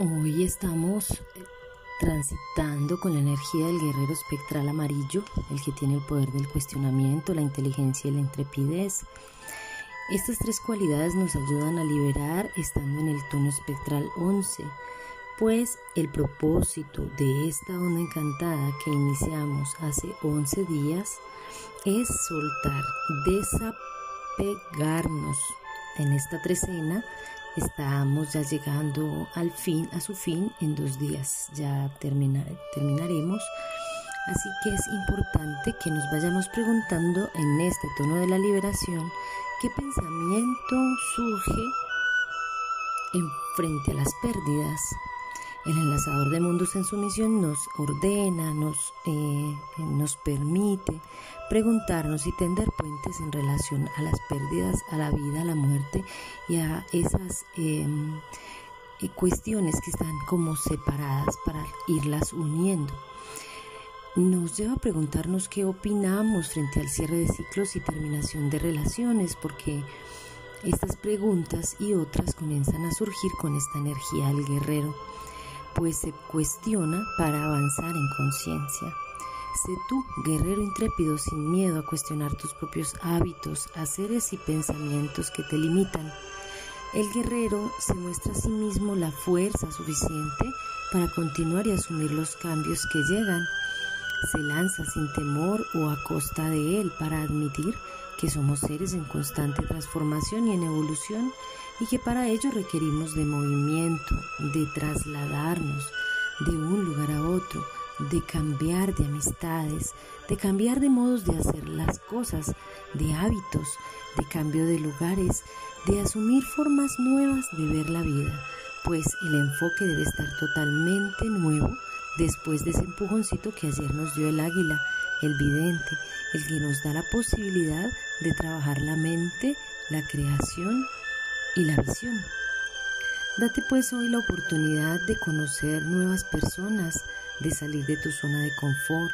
Hoy estamos eh, transitando con la energía del guerrero espectral amarillo, el que tiene el poder del cuestionamiento, la inteligencia y la intrepidez. Estas tres cualidades nos ayudan a liberar estando en el tono espectral 11, pues el propósito de esta onda encantada que iniciamos hace 11 días es soltar, desapegarnos en esta trecena Estamos ya llegando al fin, a su fin, en dos días ya terminaremos. Así que es importante que nos vayamos preguntando en este tono de la liberación qué pensamiento surge en frente a las pérdidas, el enlazador de mundos en su misión nos ordena, nos, eh, nos permite preguntarnos y tender puentes en relación a las pérdidas, a la vida, a la muerte y a esas em, eh, cuestiones que están como separadas para irlas uniendo. Nos lleva a preguntarnos qué opinamos frente al cierre de ciclos y terminación de relaciones, porque estas preguntas y otras comienzan a surgir con esta energía del guerrero pues se cuestiona para avanzar en conciencia. Sé tú, guerrero intrépido, sin miedo a cuestionar tus propios hábitos, haceres y pensamientos que te limitan. El guerrero se muestra a sí mismo la fuerza suficiente para continuar y asumir los cambios que llegan. Se lanza sin temor o a costa de él para admitir que somos seres en constante transformación y en evolución y que para ello requerimos de movimiento, de trasladarnos de un lugar a otro, de cambiar de amistades, de cambiar de modos de hacer las cosas, de hábitos, de cambio de lugares, de asumir formas nuevas de ver la vida, pues el enfoque debe estar totalmente nuevo después de ese empujoncito que ayer nos dio el águila, el vidente, el que nos da la posibilidad de trabajar la mente, la creación y la visión. Date pues hoy la oportunidad de conocer nuevas personas, de salir de tu zona de confort.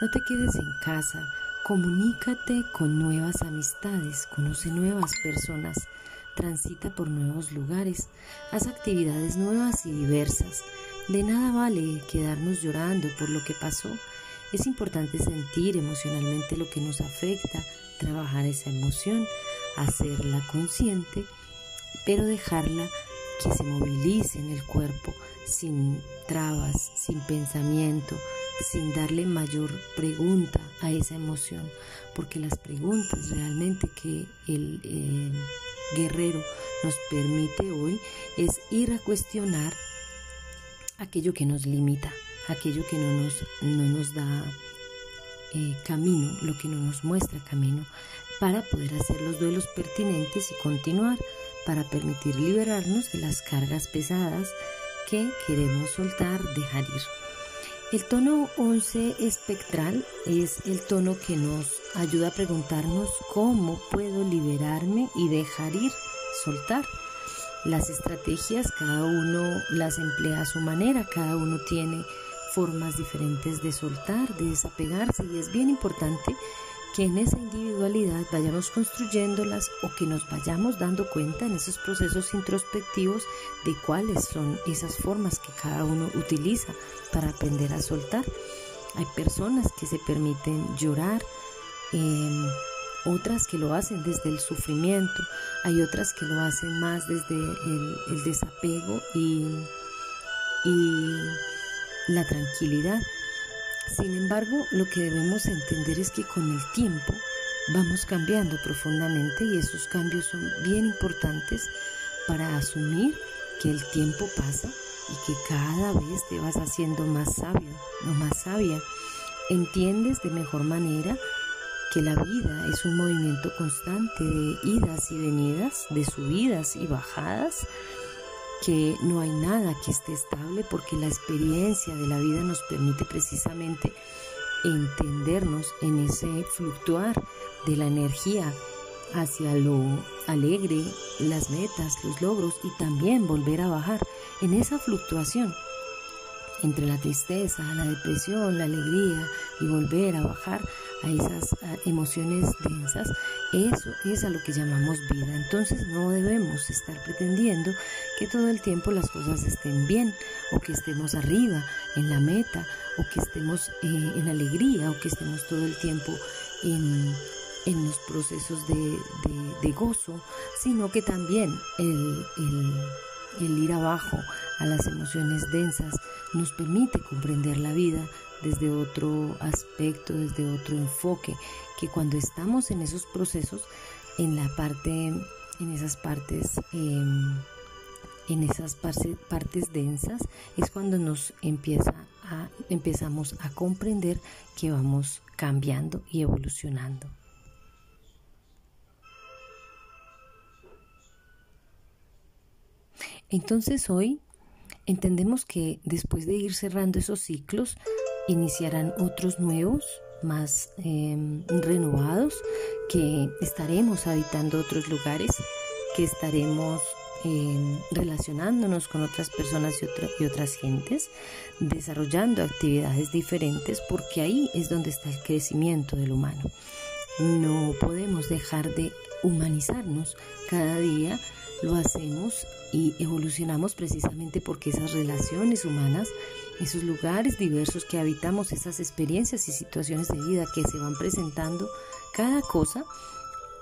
No te quedes en casa, comunícate con nuevas amistades, conoce nuevas personas, transita por nuevos lugares, haz actividades nuevas y diversas. De nada vale quedarnos llorando por lo que pasó. Es importante sentir emocionalmente lo que nos afecta, trabajar esa emoción, hacerla consciente, pero dejarla que se movilice en el cuerpo sin trabas, sin pensamiento, sin darle mayor pregunta a esa emoción, porque las preguntas realmente que el eh, guerrero nos permite hoy es ir a cuestionar aquello que nos limita, aquello que no nos, no nos da eh, camino, lo que no nos muestra camino, para poder hacer los duelos pertinentes y continuar, para permitir liberarnos de las cargas pesadas que queremos soltar, dejar ir. El tono 11 espectral es el tono que nos ayuda a preguntarnos cómo puedo liberarme y dejar ir, soltar. Las estrategias cada uno las emplea a su manera, cada uno tiene formas diferentes de soltar, de desapegarse y es bien importante que en esa individualidad vayamos construyéndolas o que nos vayamos dando cuenta en esos procesos introspectivos de cuáles son esas formas que cada uno utiliza para aprender a soltar. Hay personas que se permiten llorar, em, otras que lo hacen desde el sufrimiento, hay otras que lo hacen más desde el, desapego y, y la tranquilidad. Sin embargo, lo que debemos entender es que con el tiempo vamos cambiando profundamente y esos cambios son bien importantes para asumir que el tiempo pasa y que cada vez te vas haciendo más sabio o más sabia. Entiendes de mejor manera que la vida es un movimiento constante de idas y venidas, de subidas y bajadas, que no hay nada que esté estable porque la experiencia de la vida nos permite precisamente entendernos en ese fluctuar de la energía hacia lo alegre, las metas, los logros y también volver a bajar en esa fluctuación entre la tristeza, la depresión, la alegría y volver a bajar a esas emociones densas, eso es a lo que llamamos vida. Entonces no debemos estar pretendiendo que todo el tiempo las cosas estén bien o que estemos arriba en la meta o que estemos eh, en alegría o que estemos todo el tiempo en, los procesos de, gozo, sino que también el, el ir abajo a las emociones densas nos permite comprender la vida desde otro aspecto, desde otro enfoque, que cuando estamos en esos procesos, en la parte, en esas partes, em, en esas partes densas, es cuando nos empieza a, empezamos a comprender que vamos cambiando y evolucionando. Entonces hoy entendemos que después de ir cerrando esos ciclos, iniciarán otros nuevos, más em, renovados, que estaremos habitando otros lugares, que estaremos em, relacionándonos con otras personas y, y otras gentes, desarrollando actividades diferentes, porque ahí es donde está el crecimiento del humano. No podemos dejar de humanizarnos cada día hacemos y evolucionamos precisamente porque esas relaciones humanas, esos lugares diversos que habitamos, esas experiencias y situaciones de vida que se van presentando, cada cosa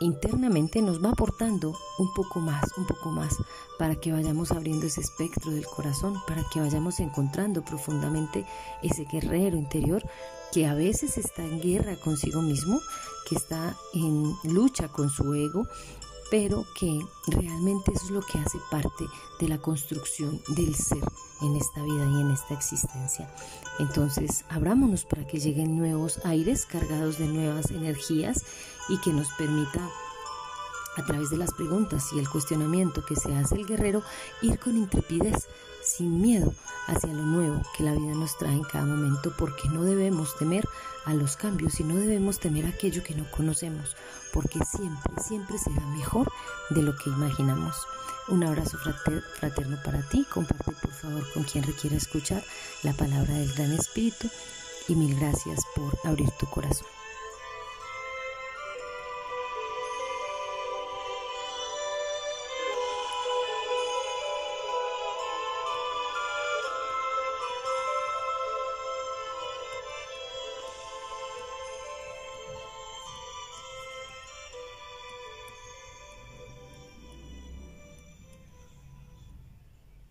internamente nos va aportando un poco más, un poco más, para que vayamos abriendo ese espectro del corazón, para que vayamos encontrando profundamente ese guerrero interior que a veces está en guerra consigo mismo, que está en lucha con su ego, pero que realmente eso es lo que hace parte de la construcción del ser en esta vida y en esta existencia. Entonces, abrámonos para que lleguen nuevos aires cargados de nuevas energías y que nos permita a través de las preguntas y el cuestionamiento que se hace el guerrero, ir con intrepidez, sin miedo, hacia lo nuevo que la vida nos trae en cada momento, porque no debemos temer a los cambios y no debemos temer aquello que no conocemos, porque siempre, siempre será mejor de lo que imaginamos. Un abrazo fraterno para ti, comparte por favor con quien requiera escuchar la palabra del Gran Espíritu y mil gracias por abrir tu corazón.